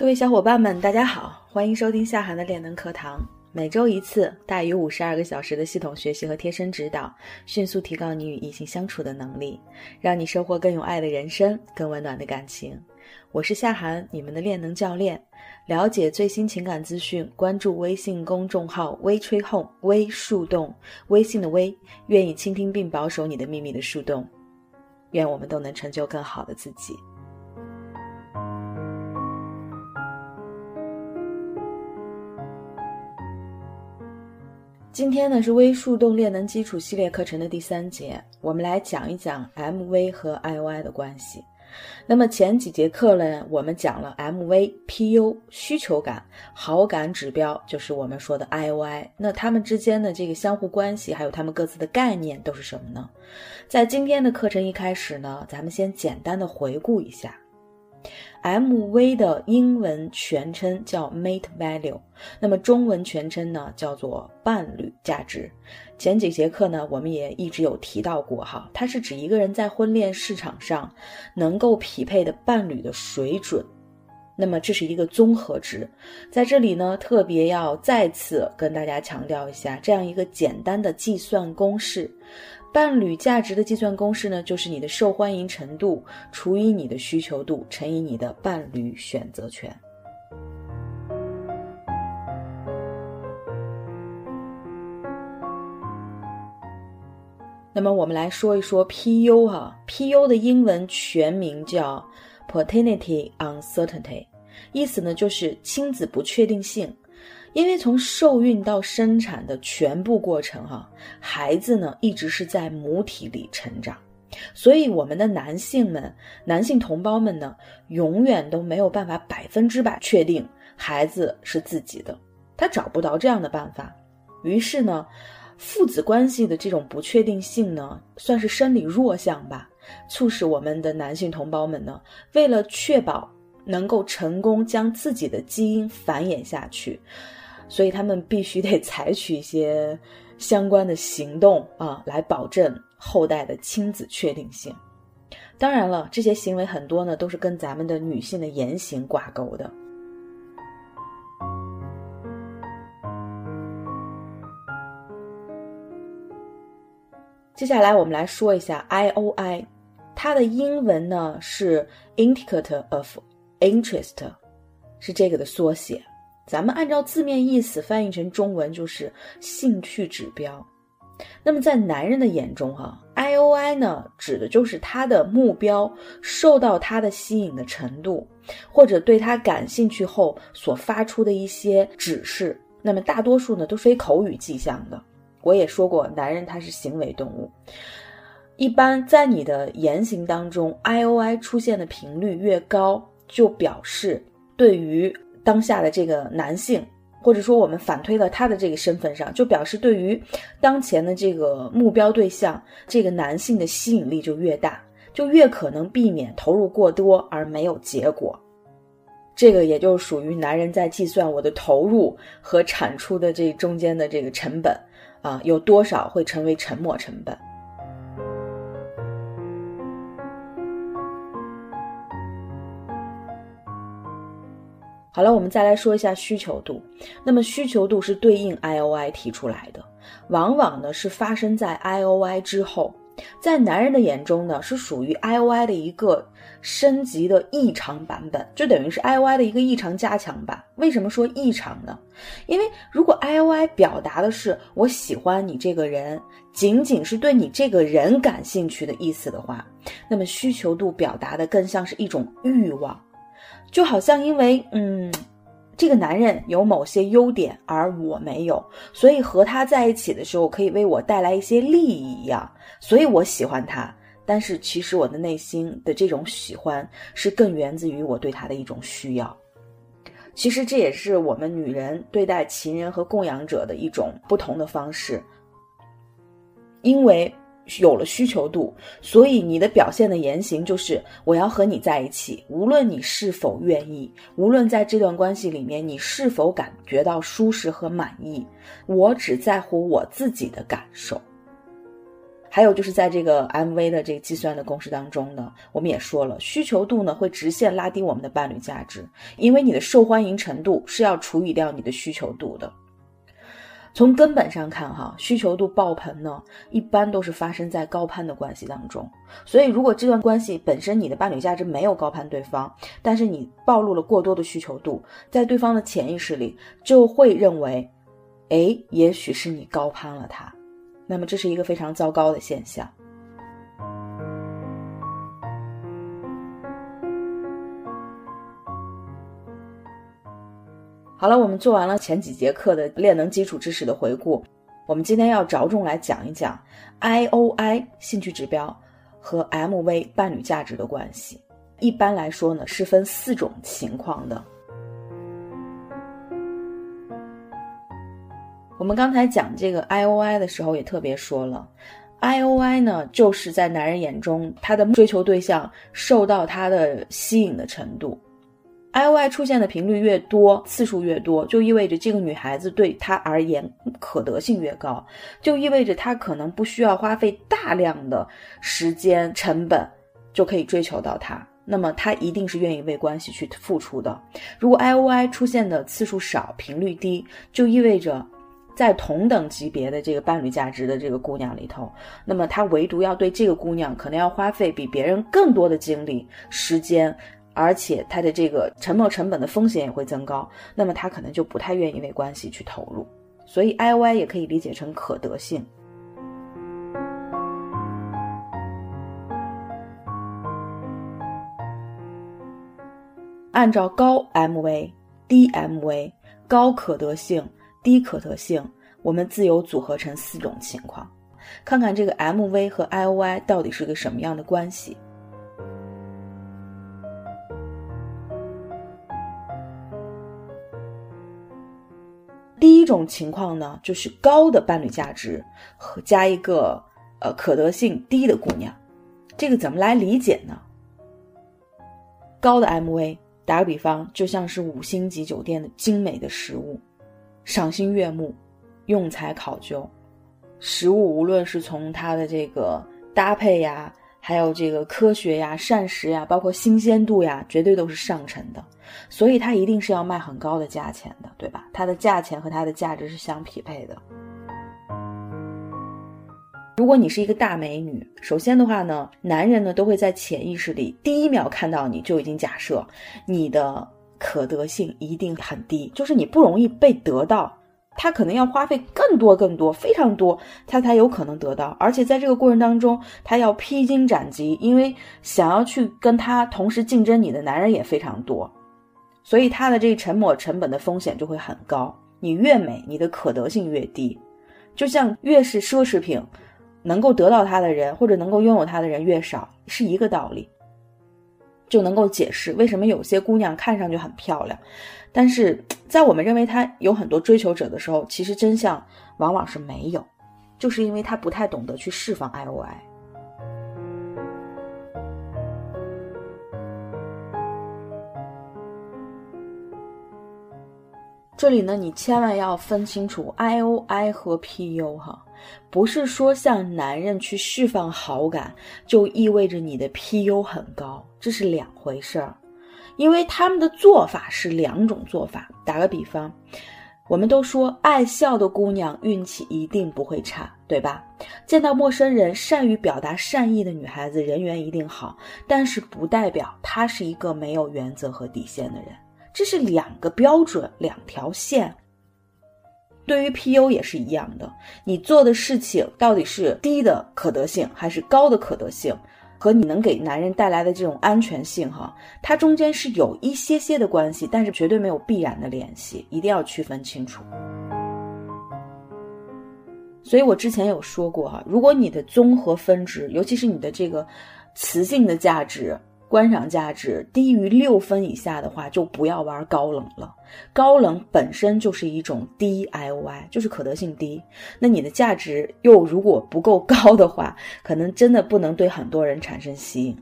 各位小伙伴们，大家好，欢迎收听夏涵的恋能课堂。每周一次，大于五十二个小时的系统学习和贴身指导，迅速提高你与异性相处的能力，让你收获更有爱的人生，更温暖的感情。我是夏涵，你们的恋能教练。了解最新情感资讯，关注微信公众号“微吹哄微树洞”，微信的微，愿意倾听并保守你的秘密的树洞。愿我们都能成就更好的自己。今天呢是微树洞练能基础系列课程的第三节，我们来讲一讲 MV 和 IOI 的关系。那么前几节课呢，我们讲了 MV、PU 需求感、好感指标，就是我们说的 IOI。那它们之间的这个相互关系，还有它们各自的概念都是什么呢？在今天的课程一开始呢，咱们先简单的回顾一下。MV 的英文全称叫 Mate Value，那么中文全称呢叫做伴侣价值。前几节课呢，我们也一直有提到过哈，它是指一个人在婚恋市场上能够匹配的伴侣的水准。那么这是一个综合值，在这里呢，特别要再次跟大家强调一下这样一个简单的计算公式。伴侣价值的计算公式呢，就是你的受欢迎程度除以你的需求度乘以你的伴侣选择权。那么我们来说一说 PU 哈，PU 的英文全名叫 Paternity Uncertainty，意思呢就是亲子不确定性。因为从受孕到生产的全部过程，哈，孩子呢一直是在母体里成长，所以我们的男性们、男性同胞们呢，永远都没有办法百分之百确定孩子是自己的，他找不到这样的办法。于是呢，父子关系的这种不确定性呢，算是生理弱项吧，促使我们的男性同胞们呢，为了确保能够成功将自己的基因繁衍下去。所以他们必须得 采取一些相关的行动啊，来保证后代的亲子确定性。当然了，这些行为很多呢都是跟咱们的女性的言行挂钩的。接下来我们来说一下 IOI，它的英文呢是 Indicator of Interest，是这个的缩写。咱们按照字面意思翻译成中文就是兴趣指标。那么在男人的眼中，哈，IOI 呢，指的就是他的目标受到他的吸引的程度，或者对他感兴趣后所发出的一些指示。那么大多数呢，都非口语迹象的。我也说过，男人他是行为动物，一般在你的言行当中，IOI 出现的频率越高，就表示对于。当下的这个男性，或者说我们反推到他的这个身份上，就表示对于当前的这个目标对象，这个男性的吸引力就越大，就越可能避免投入过多而没有结果。这个也就属于男人在计算我的投入和产出的这中间的这个成本啊，有多少会成为沉没成本。好了，我们再来说一下需求度。那么需求度是对应 IOI 提出来的，往往呢是发生在 IOI 之后，在男人的眼中呢是属于 IOI 的一个升级的异常版本，就等于是 IOI 的一个异常加强版。为什么说异常呢？因为如果 IOI 表达的是我喜欢你这个人，仅仅是对你这个人感兴趣的意思的话，那么需求度表达的更像是一种欲望。就好像因为嗯，这个男人有某些优点，而我没有，所以和他在一起的时候可以为我带来一些利益一样，所以我喜欢他。但是其实我的内心的这种喜欢是更源自于我对他的一种需要。其实这也是我们女人对待情人和供养者的一种不同的方式，因为。有了需求度，所以你的表现的言行就是我要和你在一起，无论你是否愿意，无论在这段关系里面你是否感觉到舒适和满意，我只在乎我自己的感受。还有就是在这个 MV 的这个计算的公式当中呢，我们也说了，需求度呢会直线拉低我们的伴侣价值，因为你的受欢迎程度是要除以掉你的需求度的。从根本上看，哈，需求度爆棚呢，一般都是发生在高攀的关系当中。所以，如果这段关系本身你的伴侣价值没有高攀对方，但是你暴露了过多的需求度，在对方的潜意识里就会认为，哎，也许是你高攀了他。那么这是一个非常糟糕的现象。好了，我们做完了前几节课的练能基础知识的回顾，我们今天要着重来讲一讲 I O I 兴趣指标和 M V 伴侣价值的关系。一般来说呢，是分四种情况的。我们刚才讲这个 I O I 的时候，也特别说了，I O I 呢，就是在男人眼中，他的追求对象受到他的吸引的程度。I O I 出现的频率越多，次数越多，就意味着这个女孩子对他而言可得性越高，就意味着他可能不需要花费大量的时间成本就可以追求到她。那么他一定是愿意为关系去付出的。如果 I O I 出现的次数少，频率低，就意味着。在同等级别的这个伴侣价值的这个姑娘里头，那么他唯独要对这个姑娘可能要花费比别人更多的精力、时间，而且他的这个沉没成本的风险也会增高，那么他可能就不太愿意为关系去投入。所以 I O I 也可以理解成可得性。按照高 M V、低 M V、高可得性。低可得性，我们自由组合成四种情况，看看这个 M V 和 I O I 到底是个什么样的关系。第一种情况呢，就是高的伴侣价值和加一个呃可得性低的姑娘，这个怎么来理解呢？高的 M V，打个比方，就像是五星级酒店的精美的食物。赏心悦目，用材考究，食物无论是从它的这个搭配呀，还有这个科学呀、膳食呀，包括新鲜度呀，绝对都是上乘的，所以它一定是要卖很高的价钱的，对吧？它的价钱和它的价值是相匹配的。如果你是一个大美女，首先的话呢，男人呢都会在潜意识里第一秒看到你就已经假设你的。可得性一定很低，就是你不容易被得到，他可能要花费更多、更多、非常多，他才有可能得到。而且在这个过程当中，他要披荆斩棘，因为想要去跟他同时竞争你的男人也非常多，所以他的这沉没成本的风险就会很高。你越美，你的可得性越低，就像越是奢侈品，能够得到它的人或者能够拥有它的人越少，是一个道理。就能够解释为什么有些姑娘看上去很漂亮，但是在我们认为她有很多追求者的时候，其实真相往往是没有，就是因为她不太懂得去释放 I O I。这里呢，你千万要分清楚 I O I 和 P U 哈。不是说向男人去释放好感，就意味着你的 PU 很高，这是两回事儿。因为他们的做法是两种做法。打个比方，我们都说爱笑的姑娘运气一定不会差，对吧？见到陌生人善于表达善意的女孩子人缘一定好，但是不代表她是一个没有原则和底线的人，这是两个标准，两条线。对于 PU 也是一样的，你做的事情到底是低的可得性还是高的可得性，和你能给男人带来的这种安全性，哈，它中间是有一些些的关系，但是绝对没有必然的联系，一定要区分清楚。所以我之前有说过哈，如果你的综合分值，尤其是你的这个雌性的价值。观赏价值低于六分以下的话，就不要玩高冷了。高冷本身就是一种低 I O I，就是可得性低。那你的价值又如果不够高的话，可能真的不能对很多人产生吸引。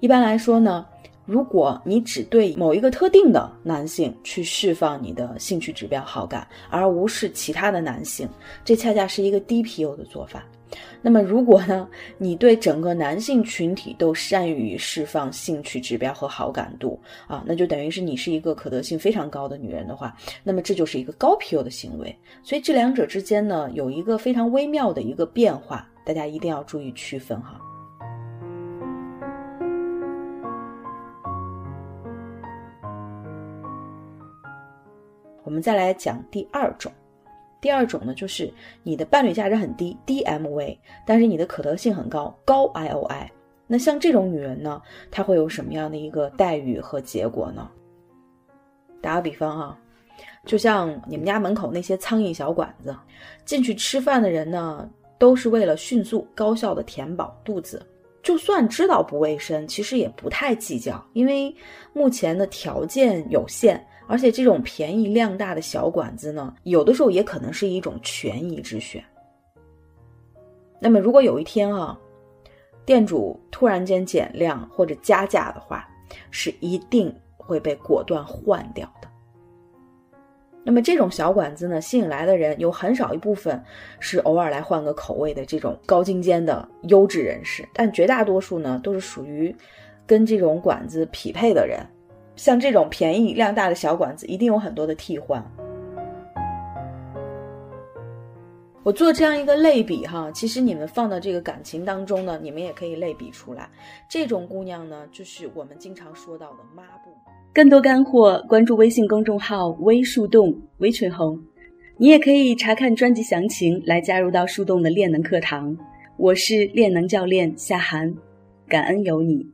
一般来说呢如果你只对某一个特定的男性去释放你的兴趣指标好感，而无视其他的男性，这恰恰是一个低 PU 的做法。那么，如果呢，你对整个男性群体都善于释放兴趣指标和好感度啊，那就等于是你是一个可得性非常高的女人的话，那么这就是一个高 PU 的行为。所以这两者之间呢，有一个非常微妙的一个变化，大家一定要注意区分哈。我们再来讲第二种，第二种呢，就是你的伴侣价值很低，低 MV，但是你的可得性很高，高 IOI。那像这种女人呢，她会有什么样的一个待遇和结果呢？打个比方啊，就像你们家门口那些苍蝇小馆子，进去吃饭的人呢，都是为了迅速高效的填饱肚子，就算知道不卫生，其实也不太计较，因为目前的条件有限。而且这种便宜量大的小馆子呢，有的时候也可能是一种权宜之选。那么如果有一天啊，店主突然间减量或者加价的话，是一定会被果断换掉的。那么这种小馆子呢，吸引来的人有很少一部分是偶尔来换个口味的这种高精尖的优质人士，但绝大多数呢，都是属于跟这种馆子匹配的人。像这种便宜量大的小馆子，一定有很多的替换。我做这样一个类比哈，其实你们放到这个感情当中呢，你们也可以类比出来。这种姑娘呢，就是我们经常说到的抹布。更多干货，关注微信公众号“微树洞”微群红，你也可以查看专辑详情来加入到树洞的练能课堂。我是练能教练夏涵，感恩有你。